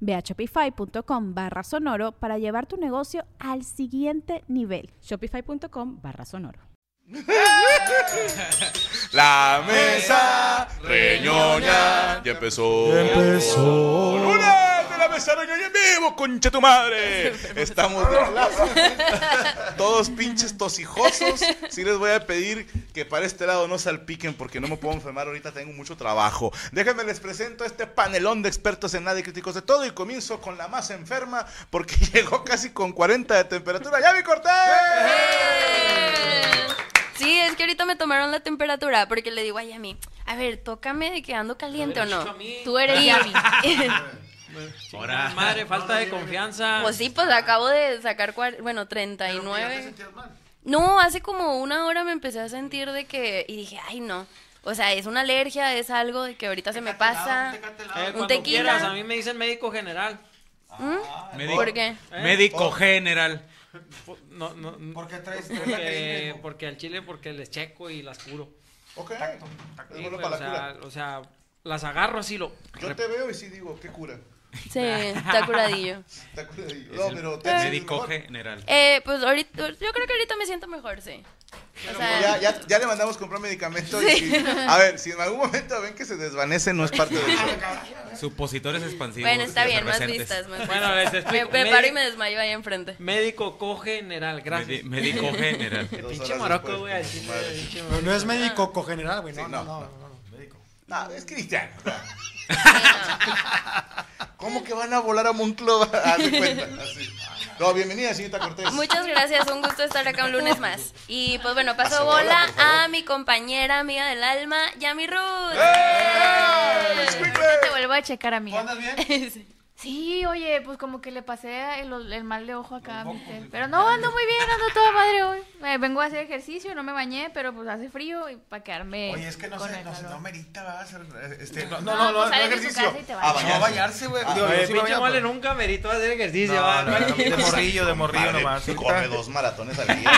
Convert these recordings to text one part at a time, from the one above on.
Ve a shopify.com barra sonoro para llevar tu negocio al siguiente nivel. Shopify.com barra sonoro. La mesa reñoña ya empezó. Ya empezó. ¡Lunes mesa reñoña en vivo, concha tu madre! Estamos de plaza. Todos pinches tosijosos. Sí les voy a pedir que para este lado no salpiquen porque no me puedo enfermar ahorita, tengo mucho trabajo. Déjenme les presento este panelón de expertos en nada y críticos de todo y comienzo con la más enferma porque llegó casi con 40 de temperatura. ¡Ya Cortés! Sí, es que ahorita me tomaron la temperatura porque le digo a Yami, a ver, tócame de que ando caliente o no. Tú eres Yami. Ahora. Madre, falta de confianza. Pues sí, pues acabo de sacar, bueno, 39. No, hace como una hora me empecé a sentir de que, y dije, ay no. O sea, es una alergia, es algo de que ahorita se me pasa. Eh, un cuando tequila. quieras, a mí me dicen médico general. ¿Mm? ¿Por qué? ¿Eh? Médico general. No, no, no, ¿Por qué traes- porque, al chile, porque les checo y las curo. Ok. Sí, Es bueno güey, para o, la sea, o sea, las agarro así lo. Yo te veo y sí digo, ¿qué cura? Sí, está curadillo. Está curadillo. No, pero te médico general. Eh, pues ahorita, yo creo que ahorita me siento mejor, sí. O sea, ya, ya, ya le mandamos comprar medicamento. y si- a ver, si en algún momento ven que se desvanece, no es parte de eso. Supositores expansivos. bueno, está bien, más vistas, más Bueno, les explico. Me preparo y me desmayo ahí enfrente. Médico cogeneral, gracias. Médico general. Pinche después, güey, No, no es médico cogeneral, güey. Sí, No, no, no, no, es cristiano. ¿Cómo que van a volar a Monclova? Haz de cuenta, así. No, bienvenida, señorita Cortés. Muchas gracias, un gusto estar acá un lunes más. Y pues bueno, paso bola, a mi compañera amiga del alma, Yami Ruth. ¡Eh! Te vuelvo a checar a mí. ¿Tú andas bien? Sí, oye, pues como que le pasé el, el mal de ojo acá a mi tel. Pero no, ando muy bien, ando. Eh, vengo a hacer ejercicio, no me bañé, pero pues hace frío y para quedarme. Oye, es que no con sé, el no, no merita, va a hacer. Este, no, No, no, no, pues no ejercicio. te Ah, bañas. No, bañarse, güey. Yo Oye, sí me pinche mole pero- nunca merito hacer ejercicio. No, va. no, no, de morrillo, de morrillo nomás. corre dos maratones al día.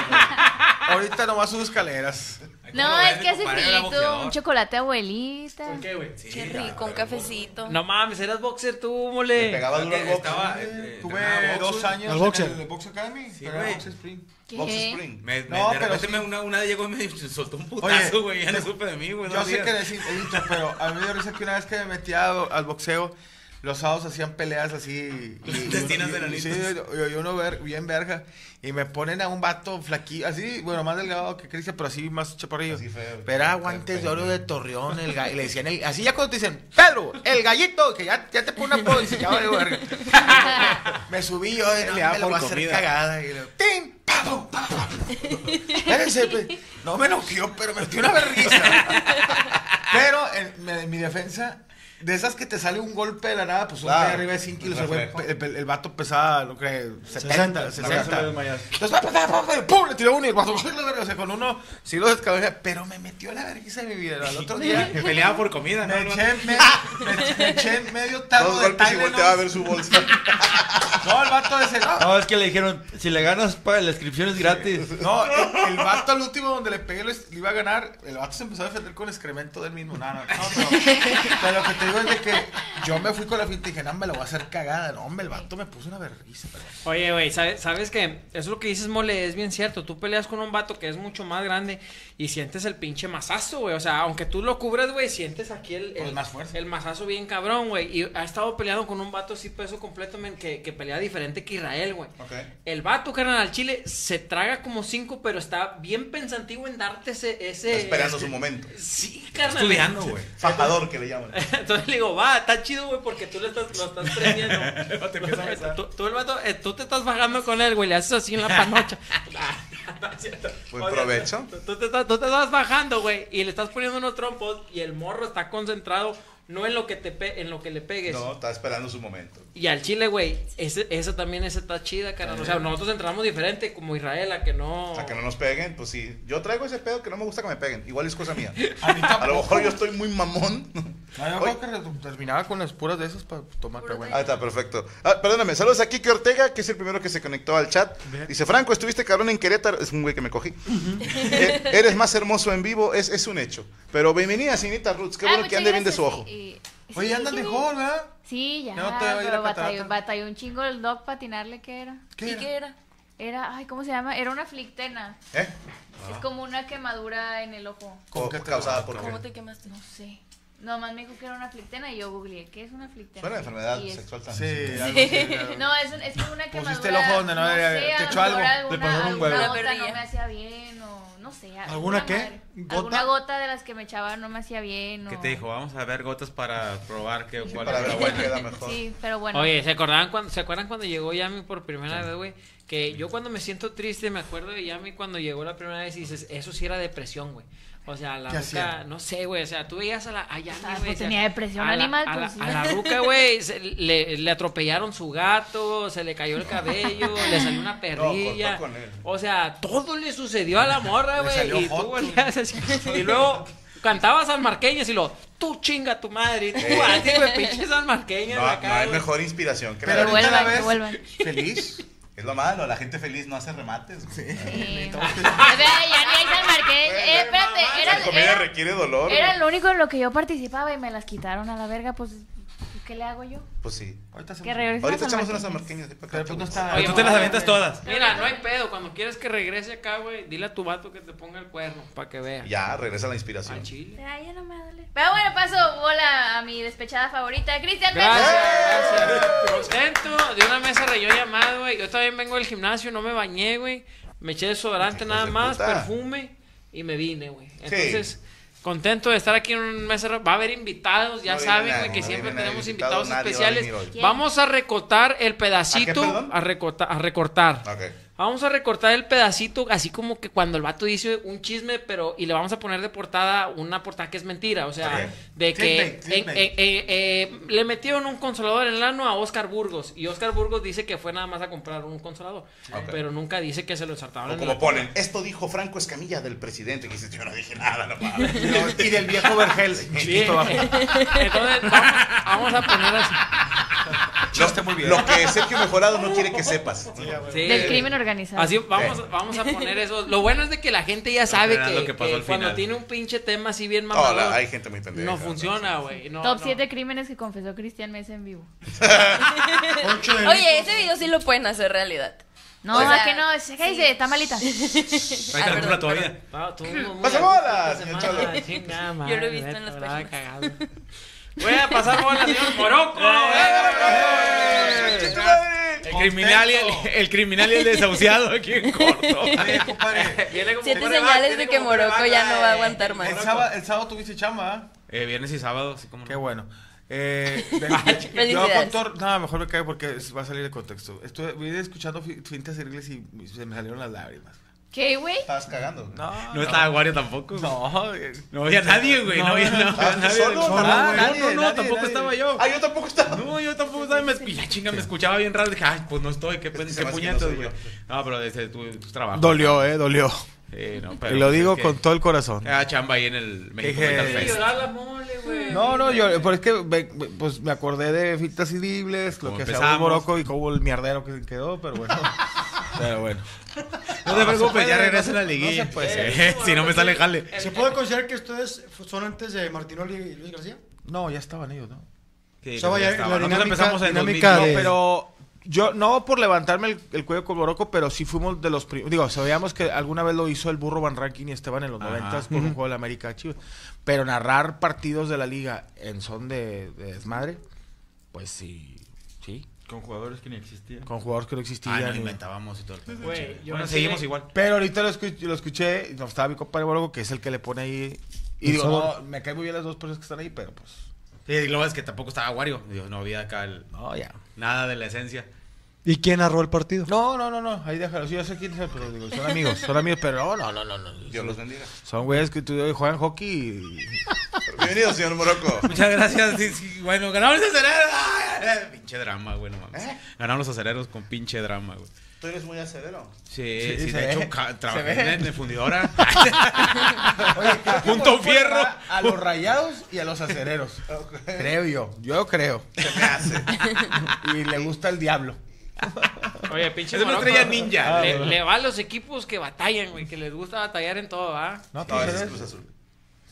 ahorita nomás subo escaleras. No, es que hace frío, un chocolate abuelita. ¿Qué, güey? Qué rico, un cafecito. No mames, eras boxer tú, Le mole. pegaba duro el box. Estaba, eh, eh, Tuve dos años Al boxer. en el Box Academy. Sí, güey. Box. Box. Spring. Me, me- No, de pero repente sí. me- una, una llegó y me soltó un putazo, güey. Ya no supe de mí, güey. Yo sé días. que decir, he dicho, pero a mí me dio que una vez que me metí a- al boxeo, los sábados hacían peleas así. Y- de y- enanitos. sí, yo, yo uno ver, bien verga. Y me ponen a un vato flaquillo, así, bueno, más delgado que Cristian, pero así más chaparrillo. Así feo. Pero era guantes de oro de Torreón, el y le decían, el- así ya cuando te dicen, Pedro, el gallito, que ya, ya te pone una apodo, y verga. me subí yo, y no, me lo voy a hacer cagada. Y le Pues, no me enojó, pero me dio una vergüenza. Pero en, me- en mi defensa, de esas que te sale un golpe de la nada, pues un güey arriba de 5 kilos, el, güey- Reflejo. el, el vato pesaba, lo que, 70, 60, 60. Entonces, ¡pum! Le tiró uno y el vato, o sea, con uno, sí lo descabeza, pero me metió la vergüenza de mi vida. Al otro día, Me peleaba por comida, ¿no? me No, eché, me, me- me eché medio tarro Dos de golpes y Tylenol. volteaba a ver su bolsa. No, el vato ese, no. No, es que le dijeron, si le ganas, paga la inscripción es gratis. No, el, el vato al último donde le pegué le, iba a ganar, el vato se empezó a defender con excremento del mismo. No, no, no, no. Pero lo que te digo es de que yo me fui con la finta y dije, no, me lo voy a hacer cagada. No, hombre, el vato me puso una vergüenza. pero- Oye, güey, ¿sabes, ¿sabes que Eso lo que dices, mole, es bien cierto. Tú peleas con un vato que es mucho más grande y sientes el pinche mazazo, güey. O sea, aunque tú lo cubres, güey, sientes aquí el, Con el, más fuerza. el mazazo bien cabrón, güey. Y ha estado peleando con un vato así peso completo, men, que, que pelea diferente que Israel, güey. Ok. El vato, carnal, al chile se traga como cinco, pero está bien pensativo en darte ese. ese Está esperando este- su momento. Sí, carnal. Estudiando, güey. Fajador que le llaman. Entonces le digo, va, está chido, güey, porque tú le estás, lo estás prendiendo. te empieza a besar. tú, tú el vato, eh, tú te estás bajando con él, güey, le haces así en la panocha. No es cierto. Buen provecho. Tú, tú te estás, tú te estás bajando, güey, y le estás poniendo unos trompos y el morro está concentrado no en lo que te pe- en lo que le pegues. No, está esperando su momento. Y al chile, güey, ese, esa también esa está chida, carnal. O sea, nosotros entramos diferente como Israel a que no. O sea, que no nos peguen, pues sí. Yo traigo ese pedo que no me gusta que me peguen. Igual es cosa mía. A mí A lo mejor yo estoy muy mamón. No, yo creo que terminaba con las puras de esas para tomar, pero bueno. Ahí está, perfecto. Ah, perdóname, saludos a Kike Ortega, que es el primero que se conectó al chat. Dice, Franco, estuviste cabrón en Querétaro. Es un güey que me cogí. Eh, eres más hermoso en vivo, es, es un hecho. Pero bienvenida, Sinita Roots. Qué Ah, bueno que ande bien de su ojo. y- Oye, sí, andan mejor, ¿verdad? Sí, ya, no pero batalló, batalló un chingo el dog patinarle, ¿qué era? ¿Qué ¿Y era? qué era? Era, ay, ¿cómo se llama? Era una flictena. ¿Eh? Es como una quemadura en el ojo. ¿Cómo qué te- causada por ¿Cómo qué? te quemaste? No sé. Nomás me dijo que era una flictena y yo googleé, ¿qué es una flictena? Suena a enfermedad Y sexual Sí, también. algo así, algo. No, es, un- es como una quemadura. Pusiste el ojo donde no debería haber- sé, te echó algo, Alguna, le pasaron un alguna huevo. gota no me hacía bien o no sé. ¿Alguna qué? madre. ¿Gota? Alguna gota de las que me echaban no me hacía bien o... ¿Qué te dijo? Vamos a ver gotas para probar qué, cuál Para ver la cuál buena. queda mejor. Sí, pero bueno. Oye, ¿se acordaban cuando, ¿se acuerdan cuando llegó Yami por primera vez, güey? Que yo cuando me siento triste me acuerdo de Yami cuando llegó la primera vez y dices, eso sí era depresión, güey. O sea, la ¿Qué ruca, no sé, güey, o sea, tú veías a la a Yami, Ah, güey, pues o sea, tenía depresión a la- animal, a la, pues, a la ruca, güey, se- le, le atropellaron su gato, se le cayó el cabello, le salió una perrilla. cortó con él. o sea, todo le sucedió a la morra, güey. Y tú volteas así, y luego cantabas al marqueñas y lo, tú chinga tu madre, y tú Eh. así, güey, pinches al marqueñas No, acá, no hay mejor inspiración que Pero la vuelvan, la vuelvan. feliz. Es lo malo, la gente feliz no hace remates. güey. Sí. O sea, ya ni hay San Marqués. Eh, espérate, era, La comedia era, requiere dolor. era lo único en lo que yo participaba y me las quitaron a la verga, pues, ¿qué le hago yo? Pues sí. Ahorita regrese Ahorita echamos unas Marqués. amarqueñas. de para Pero acá, pues no está. Oye, Tú te las avientas todas. Mira, no hay pedo. Cuando quieres que regrese acá, güey, dile a tu vato que te ponga el cuerno para que vea. Ya, regresa la inspiración. Al chile. Ay, ya no me duele. Pero bueno, paso bola a mi despechada favorita, Cristian Gracias, Mesa. gracias. Contento de una mesa reyó llamado, güey. Yo también vengo del gimnasio, no me bañé, güey. Me eché desodorante nada de más, puta. perfume y me vine, güey. Entonces, contento de estar aquí en un mesa re- Va a haber invitados, ya No saben, que no siempre tenemos Invitado, invitados nadie va a especiales. Vamos a recortar el pedacito. A recortar. A recortar. Ok. Vamos a recortar el pedacito, así como que cuando el vato dice un chisme, pero y le vamos a poner de portada una portada que es mentira, o sea, de que eh, eh, eh, le metieron un consolador en el ano a Oscar Burgos y Oscar Burgos dice que fue nada más a comprar un consolador, pero nunca dice que se lo ensartaron O como ponen, esto dijo Franco Escamilla del presidente. Que yo no dije nada, no. Y del viejo Vergel. Sí. Entonces vamos, vamos a poner así. Chiste muy bien. Lo que Sergio Mejorado no quiere que sepas. Sí. Del crimen organizado. Así vamos, vamos a poner eso. Lo bueno es de que la gente ya sabe que, lo que pasó que al cuando final. tiene un pinche tema así bien No, mamador, la- hay gente muy pendeja. no funciona, güey. No, Top no. 7 crímenes que confesó Cristian Mesa en vivo. Oye, ese video sí lo pueden hacer realidad. No, O sea, ¿a que no? Es- ¿Qué dice? Está malita. Ahí Ah, perdón, todavía. Ah, tú, Pasa a- bola, esta señor semana, Cholo. chinga Yo lo he visto en las páginas. cagada. Voy a pasar bola, señor Morocco. ¡Eh! El criminal, y el, el criminal y el desahuciado aquí en corto. Siete señales de que Morocco ya no va a eh. aguantar más. El sábado, el sábado tuviste chamba, ¿ah? Eh, viernes y sábado, así como no. Qué bueno. Eh, ven- yo Felicidades. con todo- no, mejor me cae porque va a salir de contexto. Estuve vine escuchando fi- fintas irles y se me salieron las lágrimas. ¿Qué, güey? Estabas cagando. No, No estaba Wario tampoco. No, eh, No había nadie, güey. No, había, no, había ¿Ah, tú nadie. solo? No, No, no, nadie, no, no, nadie, tampoco nadie. estaba yo. Ah, yo tampoco estaba. No, yo tampoco estaba. Me, y la chinga me escuchaba bien raro. Dije, ay, pues no estoy. Qué, Es qué no soy güey. No, pero desde tu, tu trabajo. Dolió, eh, dolió. Eh, no, Y pero lo pues digo con todo el corazón. Era chamba ahí en el México Quiere Fest. la mole, güey. No, no, yo, pero es que me- pues me acordé de Fitas Idibles, lo Como que hacía. Boroco y como el mierdero que quedó, pero bueno. pero bueno. No te preocupes, ya no regresa la no liguilla. se puede. Eh, si no me sale jale. ¿Se puede considerar que ustedes son antes de Martinoli y Luis García? No, ya estaban ellos, ¿no? Sí, O sea, vaya, estaba. la Nosotros dinámica- empezamos en dinámica 2000. de- No, pero yo, no por levantarme el, el cuello con Morocco, pero sí fuimos de los primeros. Digo, sabíamos que alguna vez lo hizo el burro Van Ranking y Esteban en los noventas por un juego de la América Chivas. Pero narrar partidos de la liga en son de, de desmadre, pues sí, sí. Con jugadores que ni existían. Con jugadores que no existían. Ah, no, inventábamos y todo. el Güey, pinche. yo Bueno, no sé- seguimos igual. Pero ahorita lo, escu- lo escuché y no estaba mi compadre Morocco, que es el que le pone ahí. Y El digo, no, me caen muy bien las dos personas que están ahí, pero pues. Sí, y luego es que tampoco estaba Wario. Digo, no había acá el- No, ya. nada de la esencia. ¿Y quién narró el partido? No, no, no, no, ahí déjalo. Sí, yo sé quién es, pero digo, son amigos, son amigos, pero no, no, no, no. no. Dios los bendiga. Son güeyes que tú juegan hockey y. Bienvenido, señor Morocco. Muchas gracias. sí, sí, bueno, ganamos los acereros. ¡Ah! Pinche drama, güey, no mames. Ganamos los acereros con pinche drama, güey. Tú eres muy acerero. Sí, Sí, sí, se de ve, hecho, trabajé en, en fundidora. Oye, Punto fierro. A los rayados y a los acereros. Creo yo. Yo creo. Se me hace. y le gusta el diablo. Oye, pinche Es una estrella ninja. Le, le va a los equipos que batallan, güey, que les gusta batallar en todo, ¿va? No, ese ¿tú es eres? Cruz Azul.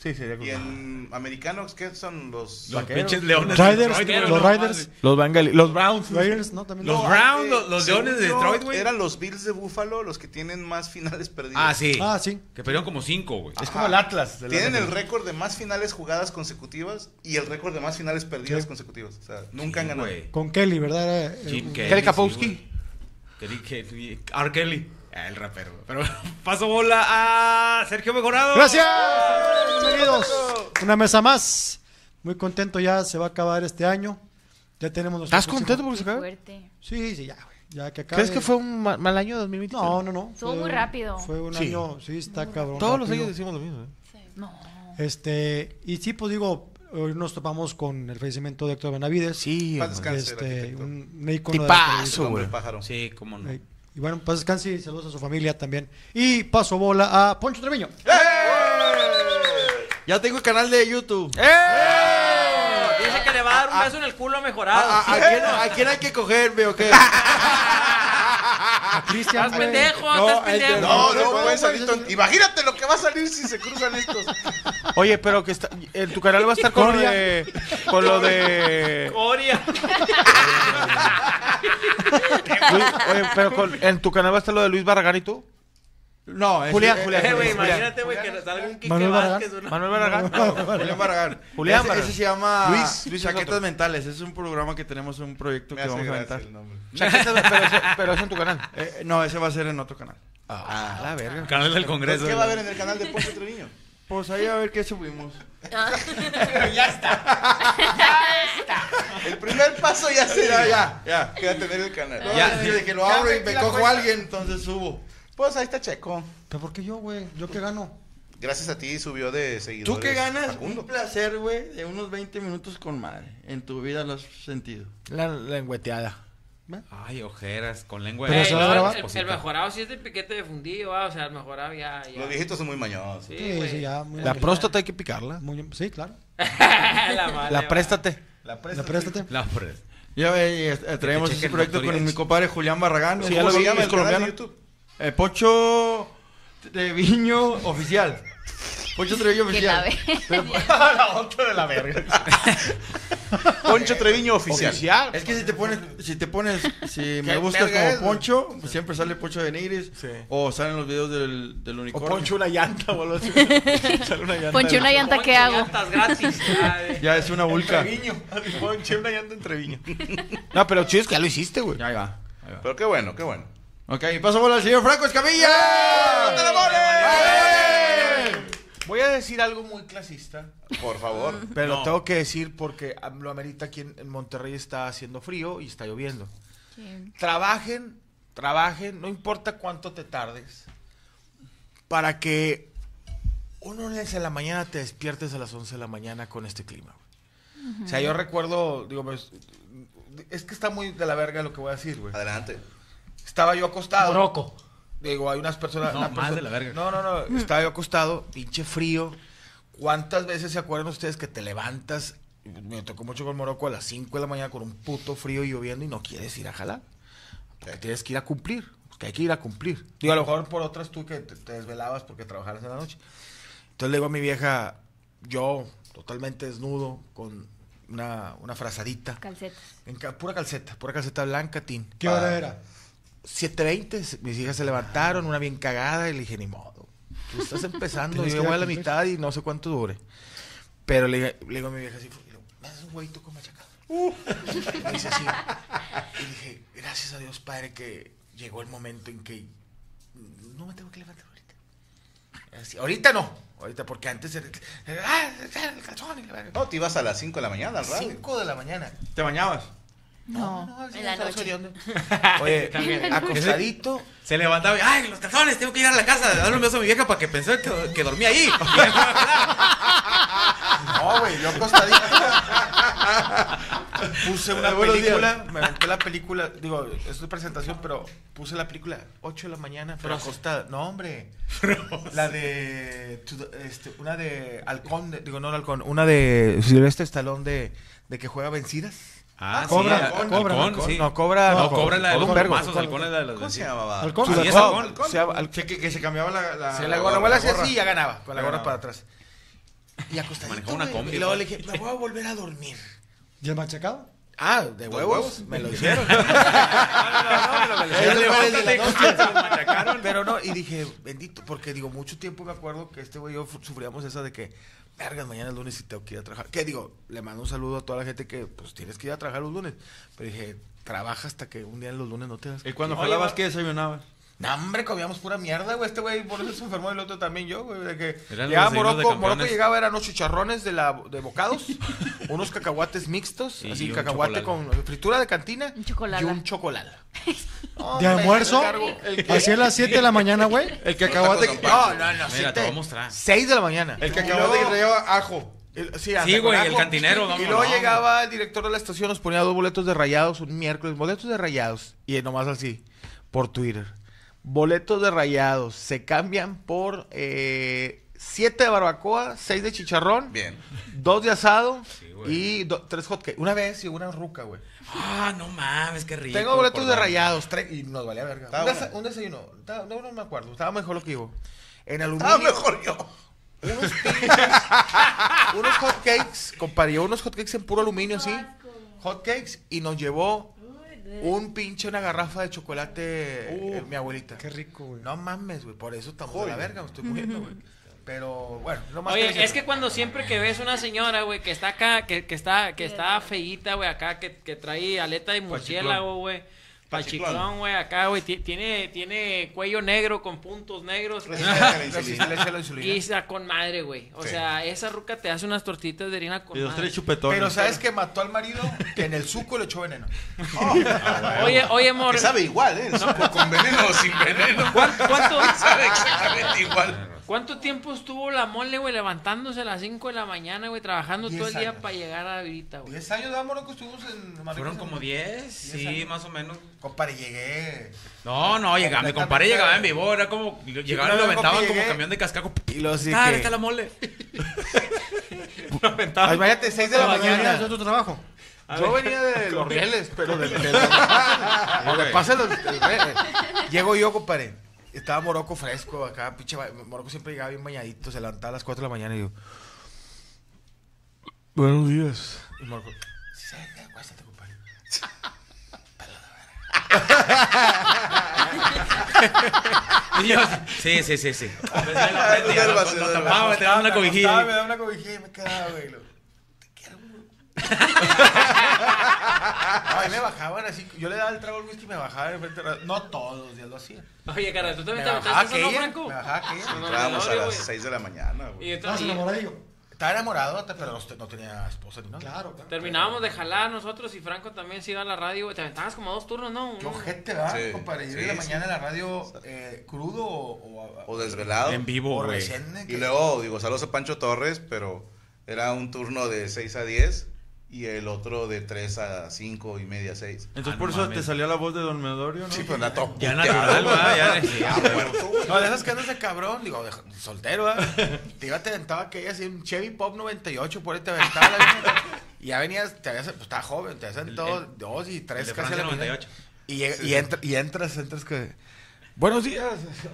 Sí, sería Cruz ¿Y en americanos qué son los...? Los Vaqueros. pinches leones. de Riders, Detroit, güey, los Riders. Los, Bengali- los Browns. Raiders, ¿no? También. Los No. Browns, eh, los, leones de Detroit, güey. Eran los Bills de Buffalo los que tienen más finales perdidas. Ah, sí. Ah, sí. Que perdieron como cinco, güey. Es como el Atlas. Tienen el récord de más finales jugadas consecutivas y el récord de más finales perdidas Sí. consecutivas. O sea, nunca han Sí, ganado. güey. Con Kelly, ¿verdad? Era, eh, Jim Kelly. Kelly sí, Kapowski. Kelly, Kelly, R. Kelly. Ah, el rapero. Pero paso bola a Sergio Mejorado. Gracias. Bienvenidos. Una mesa más. Muy contento ya, se va a acabar este año. Ya tenemos nuestro ¿Estás contento porque se fuerte. Sí, sí, ya, güey. Ya que acabe. ¿Crees que fue un ma- mal año 2023? No, no, no. Estuvo fue- muy rápido. Fue un Sí. año, sí, está cabrón. Todos los rápido. años decimos lo mismo. ¿eh? No. Este, y sí, pues digo, hoy nos topamos con el fallecimiento de Héctor Benavides. Sí, Paz hombre. descanse, el Este, arquitecto. un, un ícono de la Tipazo, televisión. Hombre güey. pájaro. Sí, cómo no. Eh, Y bueno, pues descanse y saludos a su familia también. Y paso bola a Poncho Treviño. Ya tengo el canal de YouTube. Dice que le va a dar un beso en el culo mejorado. ¿A, a- a quién, a quién hay que cogerme o qué? Cristian. Estás pendejo, No, estás pendejo. No, no, No, puede salir Imagínate lo que va a salir si se cruzan estos. Oye, pero que está, en tu canal va a estar con lo de. Con lo de. Coria. Luis- oye, pero con- en tu canal va a estar lo de Luis Barragán y tú. No, es Julián, Julián, Eh, güey, imagínate, güey, que salga un Quique Manuel Barragán. Vázquez. una- Manuel Barragán. Julián Barragán. Julián ese, Barragán. ese se llama Luis, Luis es Chaquetas otro. Mentales. Es un programa que tenemos, un proyecto Me que vamos a nombre. Chaquetas, pero, eso, pero eso en tu canal. Eh, no, ese va a ser en otro canal. Ah, la verga. Canal del Congreso. ¿Qué va a haber en el canal de Poncho Treviño? Pues ahí a ver qué subimos. El primer paso ya se Ya, ya, ya. Que va a tener el canal. Ya, de que lo Ya abro y metí me cojo a alguien, entonces subo. Pues ahí está Checo. ¿Pero por qué yo, güey? ¿Yo qué gano? Gracias a ti subió de seguidores. Tú que ganas Facundo. un placer, güey, de unos 20 minutos con madre. En tu vida lo has sentido. La lengüeteada. Ay, ojeras, con lengua Pero de- a no, el, el mejorado sí es de piquete de fundido, ¿va? o sea, el mejorado ya. ya. Los viejitos son muy mañosos. Sí, Sí, ya. muy La bien. próstata hay que picarla. Muy- sí, claro. la madre, La préstate. La préstate. La pres- Ya ve, eh, traemos ese el proyecto con mi compadre Julián Barragán. Sí, ya ¿Cómo lo vi, es el canal de colombiano. YouTube? Eh, Pocho Treviño Oficial. Pocho Treviño ¿Quién la Oficial. ve? la otra de la verga. Poncho Treviño oficial. Oficial. Es que si te pones, si te pones, si me ¿Qué buscas verga como es? Poncho, pues siempre sale Poncho de Nigris. Sí. O salen los videos del, del O unicornio. poncho una llanta, boludo. Sale una llanta. Ponche una llanta, ¿qué hago? Llantas gratis. Ay. Ya es una vulca. Treviño. Ponche una llanta en Treviño. No, pero chido es que ya lo hiciste, güey. Ya ahí va. ahí va. Pero qué bueno, qué bueno. Ok, paso bola al señor Franco Escamilla. Voy a decir algo muy clasista, Por favor. pero lo No. tengo que decir porque lo amerita aquí en, en Monterrey está haciendo frío y está lloviendo. Trabajen, trabajen, no importa cuánto te tardes, para que un lunes en la mañana te despiertes a las 11 de la mañana con este clima. güey. O sea, yo recuerdo, digo, pues, es que está muy de la verga lo que voy a decir, güey. Adelante. Estaba yo acostado. Morocco. Digo, hay unas personas. No, una más persona- de la verga. No, no, no. Estaba yo acostado, pinche frío. ¿Cuántas veces se acuerdan ustedes que te levantas? Me tocó mucho con Morocco a las 5 de la mañana con un puto frío y lloviendo y no quieres ir a jalar. Porque tienes que ir a cumplir. Porque hay que ir a cumplir. Digo, a lo mejor por otras tú que te, te desvelabas porque trabajaras en la noche. Entonces le digo a mi vieja, yo totalmente desnudo, con una, una frazadita. Calcetas. En ca- pura calceta, pura calceta blanca, tin. ¿Qué hora era? 7.20, mis hijas se levantaron, una bien cagada, y le dije, ni modo. Tú estás empezando, yo voy a la mitad y no sé cuánto dure. Pero le, le digo a mi vieja así, y le digo, ¿me das un huevito con machacado? Me dice así. Y dije, gracias a Dios, Padre, que llegó el momento en que no me tengo que levantar ahorita. Así, ahorita no, ahorita porque antes era, ah, el calzón. No, te ibas a las 5 de la mañana al radio. 5 de la mañana. ¿Te bañabas? No, no, En la noche. Oye, acostadito. Se levantaba y, ay, los calzones, tengo que llegar a la casa, darle un beso a mi vieja para que pensara que, que dormía ahí. No, güey, yo acostadito. puse una Buenos película, me aventé la película, digo, es de presentación, pero puse la película 8 de la mañana, pero acostada. No, hombre. La de, este, una de Halcón, de- digo, no Halcón, una de Silvestre Stallone de, de que juega vencidas. Ah, Cobra, sí, Cobra, Halcón, ¿no? sí. No, Cobra. No, Cobra la de los un vergo. mazos, Halcón es la de los ¿Cómo se llamaba? Halcón. Sí, es Halcón. se Halcón. Que, que, que se cambiaba la... la, Sí, la hacía gorra. así y ya ganaba, con la Ya gorra para atrás. Y acostadito, Manejaba una combi, Y luego le dije, me voy a volver a dormir. ¿Y el machacado? Ah, de huevos, huevos? me lo hicieron. no, no, no, no, me lo hicieron. Pero no, y dije, bendito, porque digo, mucho tiempo me acuerdo que este güey y yo sufríamos esa de que, vergas, mañana es lunes y tengo que ir a trabajar. Que digo, le mando un saludo a toda la gente que, pues, tienes que ir a trabajar los lunes. Pero dije, trabaja hasta que un día en los lunes no te das. ¿Y cuando jalabas qué desayunabas? No, hombre, comíamos pura mierda, güey. Este güey por eso se enfermó y el otro también yo, güey. De que llegaba Morocco, llegaba, eran unos chicharrones de, la, de bocados, unos cacahuates mixtos, Y así cacahuate chocolate. con fritura de cantina Un chocolate. y un chocolate. ¿De almuerzo? El Así a las 7 de la mañana, güey. El cacahuate... No, no, no. Mira, te voy a mostrar. Seis de la mañana. El Y cacahuate que luego- traía ajo. Sí, hasta güey, el cantinero, Y vamos, luego no. llegaba el director de la estación, nos ponía dos boletos de rayados un miércoles. Boletos de rayados. Y nomás así, por Twitter. Boletos de rayados se cambian por eh, siete de barbacoa, seis de chicharrón, Bien. dos de asado Sí, güey. y do- tres hotcakes. Una vez y una ruca, güey. Ah, no mames, qué rico. Tengo boletos de rayados y nos valía verga. Estaba Un, desa- un desayuno. Estaba- no, no me acuerdo. Estaba mejor lo que iba. En Ah, aluminio. mejor yo. unos pinches, unos hotcakes, comparó unos hotcakes en puro aluminio, así. Hotcakes y nos llevó un pinche, una garrafa de chocolate eh, mi abuelita. Qué rico, güey. No mames, güey, por eso estamos de la verga, me estoy muriendo, güey. Pero bueno, no más Oye, es que cuando siempre que ves una señora, güey, que está acá, que, que está, que está feíta, güey, acá, que, que trae aleta de murciélago, güey. Pachiclón. Güey, acá, güey, ti- tiene, tiene cuello negro con puntos negros. Resistencia a la insulina. Resistencia a la insulina. Y está con madre, güey. O Sí. sea, esa ruca te hace unas tortitas de harina con Y los madre. tres chupetones. Pero ¿sabes que mató al marido? Que en el suco le echó veneno. Oye, oye, amor. Que sabe igual, ¿eh? El suco con veneno o sin veneno. ¿Cuánto, cuánto, Sabe exactamente igual. Cuánto tiempo estuvo la mole, güey, levantándose a las 5 de la mañana, güey, trabajando Diez todo el día años. para llegar a ahorita, güey? Diez años, vámonos que estuvimos en Manrique, Fueron como 10, sí, años. más o menos. Compadre, llegué. No, no, llegaba, mi compadre llegaba en vivo, era como, llegaban y lo aventaban como camión de cascaco. Y lo así Ah, que- está la mole. Ay, Imagínate, 6 de la Mañana es otro trabajo. Yo venía de los rieles, pero de, de, de, el re- Llego yo, compadre. Estaba Morocco fresco acá, pinche. Morocco siempre llegaba bien bañadito, se levantaba a las 4 de la mañana y yo. Buenos días. Y Morocco. Sí, sí, acuéstate, compadre. Y yo, sí, sí, sí, sí. te daba una Me cobijilla. Me daba una cobijilla y me quedaba, güey. lo- Te quiero, güey. Ay, me bajaban así. Yo le daba el trago al whisky y me bajaban enfrente. de la- No todos los días lo hacían. Oye, cara, ¿tú Me también te bajaba aventaste eso, no, aquella. Franco? Me bajaba aquella. Entrábamos a las 6 de la mañana, Y güey. Estabas entonces, enamoradillo. Estaba enamorado, pero no, no tenía esposa ni nada. Claro, claro. terminábamos de jalar nosotros y Franco también se iba a la radio, güey. Te aventabas como dos turnos, ¿no? Qué ojete, ¿verdad, Sí, compadre? Yo sí, en la sí. mañana en la radio eh, crudo o, o, O desvelado. En vivo, o güey. recién. Y que- luego, digo, saludos a Pancho Torres, pero era un turno de 6 a 10 y el otro de 3 a 5 y media, 6. Entonces Ah, por no eso mames. te salía la voz de Don Medorio, ¿no? Sí, pues la top. Ya natural, va, ya. sí, Ya, muerto. No, de esas que andas de cabrón, digo, de, soltero, ¿verdad? Te iba, te aventaba aquella así, un Chevy Pop 98, por ahí te aventaba la vieja. Y ya venías, te habías, pues estaba joven, te habías aventado el- dos y El tres de casi a la mitad. 98. Y, lleg- y, entra- y entras, entras que. Buenos días.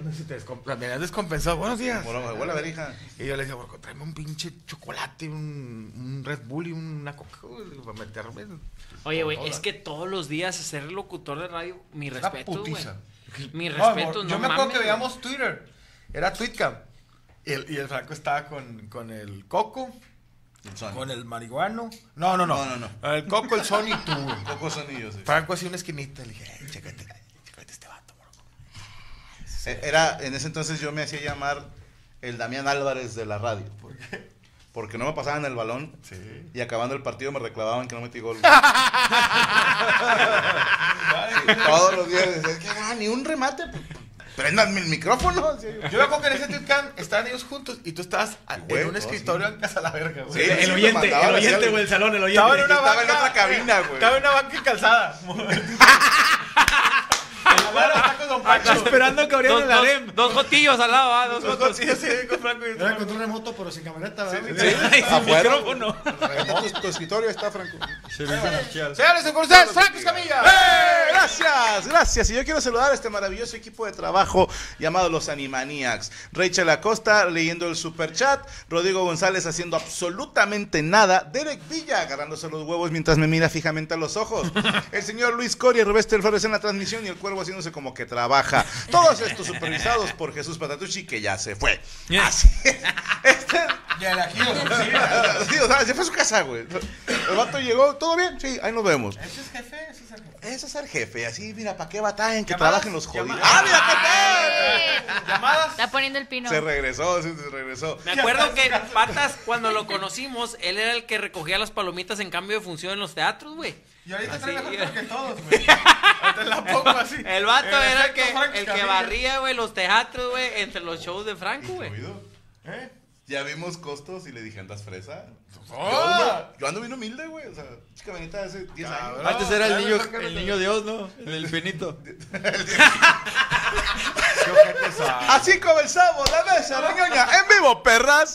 Me has descompensado. Buenos días. Bueno, huele a verija. Y yo le decía, "Borco, tráeme un pinche chocolate, un, un Red Bull y una coca para meterme. Oye, güey, es que todos los días ser locutor de radio, mi Una respeto, güey. putiza. Mi No, respeto, amor, no Yo me acuerdo mames, que veíamos Twitter. Era Tweetcam. Y el, y el Franco estaba con, con el Coco. Con el marihuano. No, no, no. No, no, no. El Coco, el Sony y tú, güey. Coco Sonillo, sí. Franco hacía una esquinita. Le dije, "Ey, chécate, chécate este vato, bro". Eh, Era, en ese entonces yo me hacía llamar el Damián Álvarez de la radio. ¿Por qué? Porque no me pasaban el balón y acabando el partido me reclamaban que no metí gol. Sí, todos los días decían, que ah, ni un remate. Prendanme el micrófono. Sí. Yo me acuerdo que en ese Tweetcam estaban ellos juntos y tú estabas en un no, escritorio sí. en casa la verga, güey. Sí, El oyente, el oyente, güey, el salón, el Estaba en oyente. una Estaba banca. en otra cabina, güey. Estaba en una banca calzada. Don Pancho. Esperando que abrieran el Dos, harem. dos, jotillos al lado, ah, dos cosillas así con Franco y Era con un remoto, pero sin camioneta, ¿verdad? Ay, sin Afuera. micrófono. Tu, escritorio, está Franco. Señores, con ustedes, Franco Escamilla. ¡Eh! Gracias, gracias. Y yo quiero saludar a este maravilloso equipo de trabajo llamado los Animaniacs. Rachel Acosta leyendo el super chat, Rodrigo González haciendo absolutamente nada, Derek Villa agarrándose los huevos mientras me mira fijamente a los ojos, el señor Luis Coria y Roberto Flores en la transmisión y el cuervo haciéndose como que trabaja. Todos estos supervisados por Jesús Patatucci que ya se fue. Así es. Este, Y el ajío, sí. O sea, se fue a su casa, güey. El vato llegó, ¿todo bien? Sí, ahí nos vemos. Ese es jefe, ese es el jefe. Ese es el jefe, así, mira, ¿para qué batallan? Que trabajen los jodidos. ¡Ah, mira qué tal! Llamadas. Está poniendo el pino. Se regresó, se regresó. Me acuerdo que Patas, cuando lo conocimos, él era el que recogía las palomitas en cambio de función en los teatros, güey. Y ahorita Así, trae mejor que todos, güey. Ahorita la pongo así. El vato En era el que, el que barría, güey, los teatros, güey, entre los shows de Franco, güey. ¿Eh? Ya vimos costos y le dije, ¿andas fresa? ¡Oh! Yo, ando, yo ando bien humilde, güey. O sea, chica venita de hace 10 años. Antes era el niño, el niño Dios, ¿no? El finito. Así comenzamos la mesa, reñoña, en vivo, perras.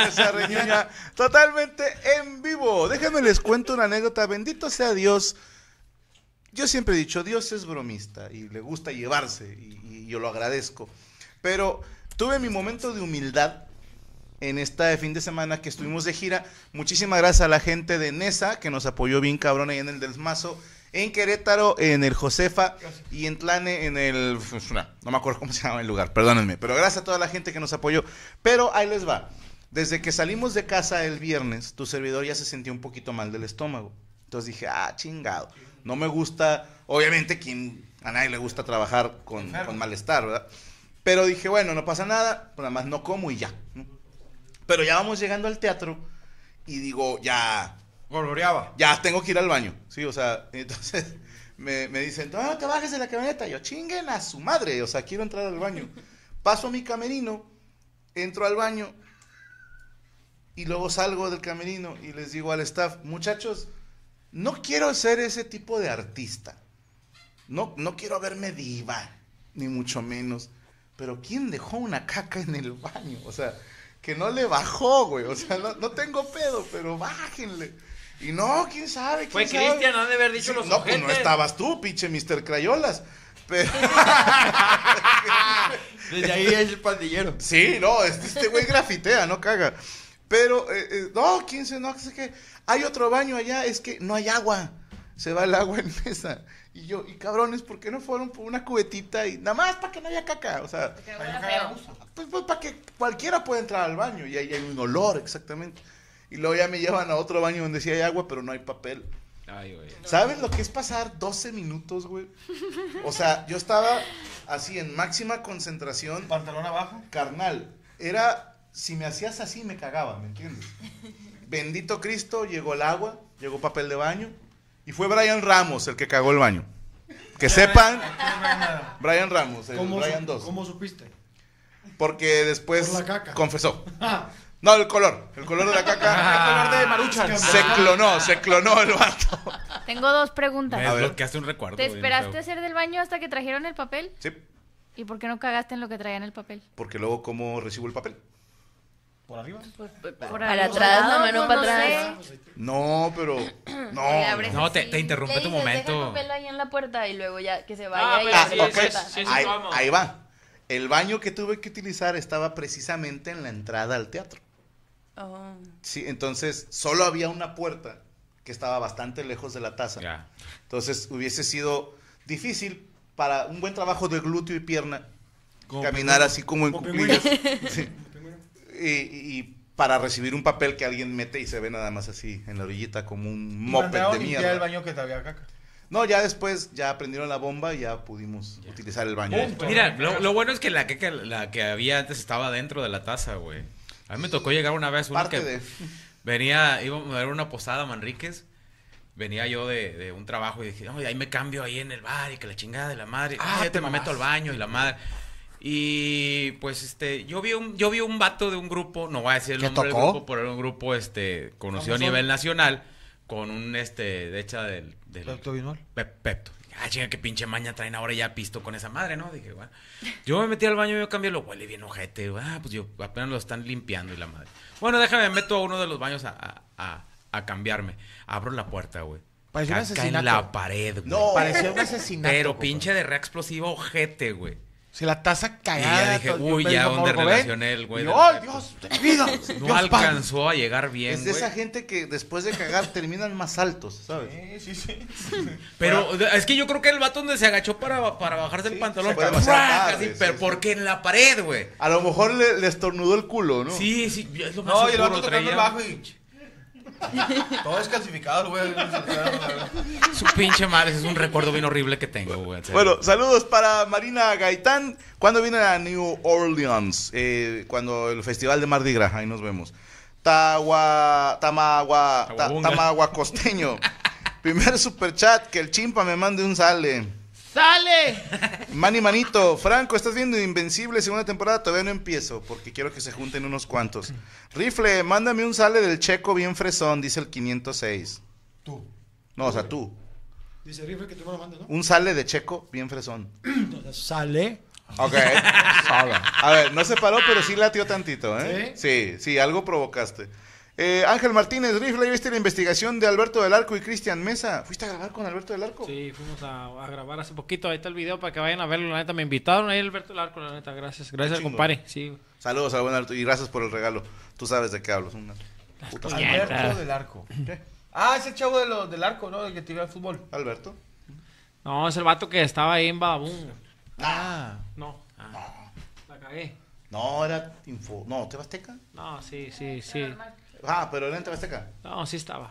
mesa, reñoña, Totalmente en vivo. Déjenme les cuento una anécdota. Bendito sea Dios. Yo siempre he dicho, Dios es bromista y le gusta llevarse y, yo lo agradezco. Pero tuve mi momento de humildad en este fin de semana que estuvimos de gira. Muchísimas gracias a la gente de Nesa que nos apoyó bien cabrón ahí en el del Mazo. En Querétaro, en el Josefa y en Tlane, en el... No me acuerdo cómo se llama el lugar, perdónenme. Pero gracias a toda la gente que nos apoyó. Pero ahí les va. Desde que salimos de casa el viernes, tu servidor ya se sentía un poquito mal del estómago. Entonces dije, ah, chingado. No me gusta, obviamente, quien, a nadie le gusta trabajar con, con malestar, ¿verdad? Pero dije, bueno, no pasa nada, pues nada más no como y ya. ¿no? Pero ya vamos llegando al teatro y digo, ya. Goloreaba. Ya tengo que ir al baño. Sí, o sea, entonces me, me dicen, no, no te bajes de la camioneta. Yo, chinguen a su madre. O sea, quiero entrar al baño. Paso a mi camerino, entro al baño y luego salgo del camerino y les digo al staff, muchachos, no quiero ser ese tipo de artista. No, no quiero verme diva, ni mucho menos. Pero ¿quién dejó una caca en el baño? O sea, que no le bajó, güey. O sea, no, no tengo pedo, pero bájenle. Y no, quién sabe. ¿Quién Fue sabe? Cristian, han de haber dicho los No, pues no estabas tú, pinche Mr. Crayolas. Pero... Desde ahí es el pandillero. Sí, no, este, este güey grafitea, no caga. Pero, eh, eh, no, 15, no, sé qué. Hay otro baño allá, es que no hay agua. Se va el agua en mesa. Y yo, y cabrones, ¿por qué no fueron por una cubetita y nada más para que no haya caca? O sea, pues, pues, para que cualquiera pueda entrar al baño y ahí hay un olor, exactamente. Y luego ya me llevan a otro baño donde sí hay agua, pero no hay papel. Ay, güey. ¿Sabes lo que es pasar 12 minutos, güey? O sea, yo estaba así en máxima concentración. Pantalón abajo. Carnal, era, si me hacías así me cagaba, ¿me entiendes? Bendito Cristo, llegó el agua, llegó papel de baño y fue Brian Ramos el que cagó el baño. Que sepan, Brian Ramos, el ¿Cómo, Brian su- 2. ¿Cómo supiste? Porque después Por la caca. confesó. No, el color, el color de la caca. El color de Maruchan. Se clonó, se clonó el vato. Tengo dos preguntas. Me desbloqueaste un recuerdo. ¿Te esperaste a hacer del baño hasta que trajeron el papel? Sí, ¿Y por qué no cagaste en lo que traía en el papel? porque luego cómo recibo el papel. ¿Por arriba? Por Para los atrás, la mano pues, para no atrás. sé. No, pero no. No, te- te interrumpe Le tu dices, momento. Deja el papel ahí en la puerta y luego ya que se vaya Ah, y Ah, abre sí, sí, sí, ahí, ahí va. El baño que tuve que utilizar estaba precisamente en la entrada al teatro. Oh. Sí, entonces solo había una puerta que estaba bastante lejos de la taza. Ya. Entonces hubiese sido difícil para un buen trabajo de glúteo y pierna Como caminar así como en cuclillas. Sí. Y, y para recibir un papel que alguien mete y se ve nada más así en la orillita como un moped de mierda. el baño que te había caca. No, ya después ya prendieron la bomba y ya pudimos utilizar el baño. Mira, lo, lo bueno es que la que, la que había antes estaba dentro de la taza, güey. A mí me tocó llegar una vez uno Parte que de... venía, íbamos a ver una posada a Manríquez. Venía yo de, de un trabajo y dije, oye, ahí me cambio ahí en el bar y que la chingada de la madre. Ah, Ah, te te me meto al baño y la madre. Y pues este, yo vi un, yo vi un vato de un grupo, no voy a decir el ¿Qué nombre del grupo, pero era un grupo este conocido a nivel nacional con un este de hecha del, del Pepto. Pep- Pepto. Ah, chinga, qué pinche maña traen ahora ya pisto con esa madre, ¿no? Dije, bueno. Yo me metí al baño y yo cambié, lo huele bien ojete. Ah, pues yo apenas lo están limpiando y la madre. Bueno, déjame, me meto a uno de los baños a, a, a- a cambiarme. Abro la puerta, güey. Parecía un asesinato. en la pared, güey. No. Parecía un asesinato. Pero pinche de re explosivo ojete, güey. Si la taza Y ya dije, uy, ya donde relacioné el güey ¡Ay. Dios mi vida! No Dios Padre. alcanzó a llegar bien, Es de güey. esa gente que después de cagar terminan más altos, ¿sabes? Sí, sí, sí. Pero es que yo creo que el vato donde se agachó para, para bajarse el pantalón, tarde, así, sí, pero sí. porque en la pared, güey. A lo mejor le, le estornudó el culo, ¿no? Sí, sí, es lo más No, y el vato tocando el bajo y... Todo descalcificado, güey. Su pinche madre, es un recuerdo bien horrible que tengo, güey. Bueno, saludos para Marina Gaitán. ¿Cuándo viene a New Orleans? Eh, cuando el Festival de Mardi Gras, ahí nos vemos. Tagua, Tamagua, ta-. Tamagua Costeño. Primer superchat, que el chimpa me mande un sale. ¡Sale! Mani Manito, Franco, ¿estás viendo Invencible segunda temporada? Todavía no empiezo, porque quiero que se junten unos cuantos. Rifle, mándame un sale del checo bien fresón, dice el 506. Tú. No, o sea, tú. Dice Rifle que tú me lo mandes, ¿no? Un sale de checo bien fresón. Entonces, sale. Ok. A ver, no se paró, pero sí latió tantito, ¿eh? Sí, sí, algo provocaste. Eh, Ángel Martínez, Rifle, ¿viste la investigación de Alberto del Arco y Cristian Mesa? ¿Fuiste a grabar con Alberto del Arco? Sí, fuimos a, a grabar hace poquito. Ahí está el video para que vayan a verlo. La neta, me invitaron ahí Alberto Larco, la neta. Gracias. Gracias, compadre. Sí. Saludos al buen Alberto y gracias por el regalo. Tú sabes de qué hablo. Alberto del Arco. Ah, ese chavo de lo, del arco, ¿no? El que tira el fútbol. Alberto. No, es el vato que estaba ahí en Badabun. Ah. No. La cagué. No, era Info. No, ¿Tebasteca? No, sí, sí, sí. Ah, pero era en Tebasteca. No, sí estaba.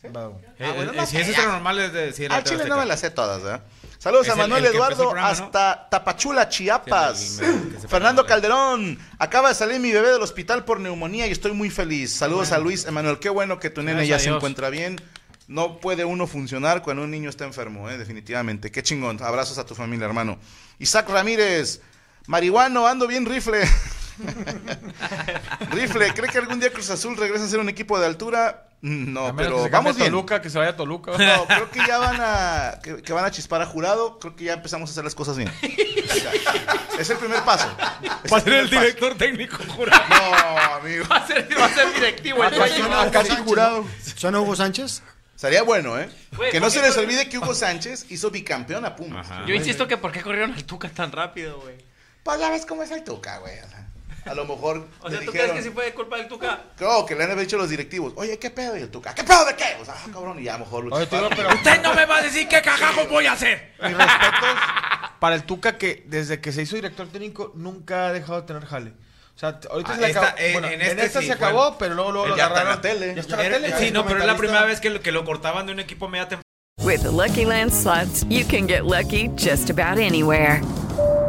Eh, bueno, eh, no, si es normal es de decir Al chile no me las sé todas, ¿eh? Saludos Es a el- Manuel el que empezó el Eduardo programa, ¿no? hasta Tapachula, Chiapas. Sí, el- el que se fue Fernando la- Calderón, acaba de salir mi bebé del hospital por neumonía y estoy muy feliz. Saludos a Luis Emanuel, qué bueno que tu nene Gracias ya a se Dios. encuentra bien. No puede uno funcionar cuando un niño está enfermo, ¿eh? definitivamente. Qué chingón. Abrazos a tu familia, hermano. Isaac Ramírez, marihuano, ando bien rifle. rifle, ¿cree que algún día Cruz Azul regresa a ser un equipo de altura? No, pero vamos a bien. Toluca, que se vaya a Toluca. No, creo que ya van a que, que van a chispar a jurado. Creo que ya empezamos a hacer las cosas bien. Es el primer paso. Es Va a ser el paso. director técnico jurado. No, amigo. Va a ser, va a ser directivo. el. Suena Casi Hugo Sánchez, jurado. ¿Suena Hugo Sánchez? Sería bueno, ¿eh? Güey, que no ¿por se les olvide que Hugo Sánchez hizo bicampeón a Pumas. Ajá. Yo insisto que por qué corrieron al Tuca tan rápido, güey. Pues ya ves cómo es el Tuca, güey. O sea, a lo mejor O sea, ¿tú dijeron, crees que sí fue culpa del Tuca? No, que le han dicho los directivos. Oye, ¿qué pedo? Y el Tuca, ¿qué pedo de qué? O sea, ah, cabrón, y ya a lo mejor lo Oye, chisparon. pero Usted no me va a decir qué cagajo voy a hacer. mis respetos para el Tuca que desde que se hizo director técnico nunca ha dejado de tener jale. O sea, ahorita Ah, se le esta- acabó. en- bueno, en en, este esta sí se acabó, pero luego, luego lo ya está en la agarraron. tele. Ya está en la tele. sí, no, pero es la primera vez que lo, que lo cortaban de un equipo media temporada. With the Lucky Land slots, you can get lucky just about anywhere.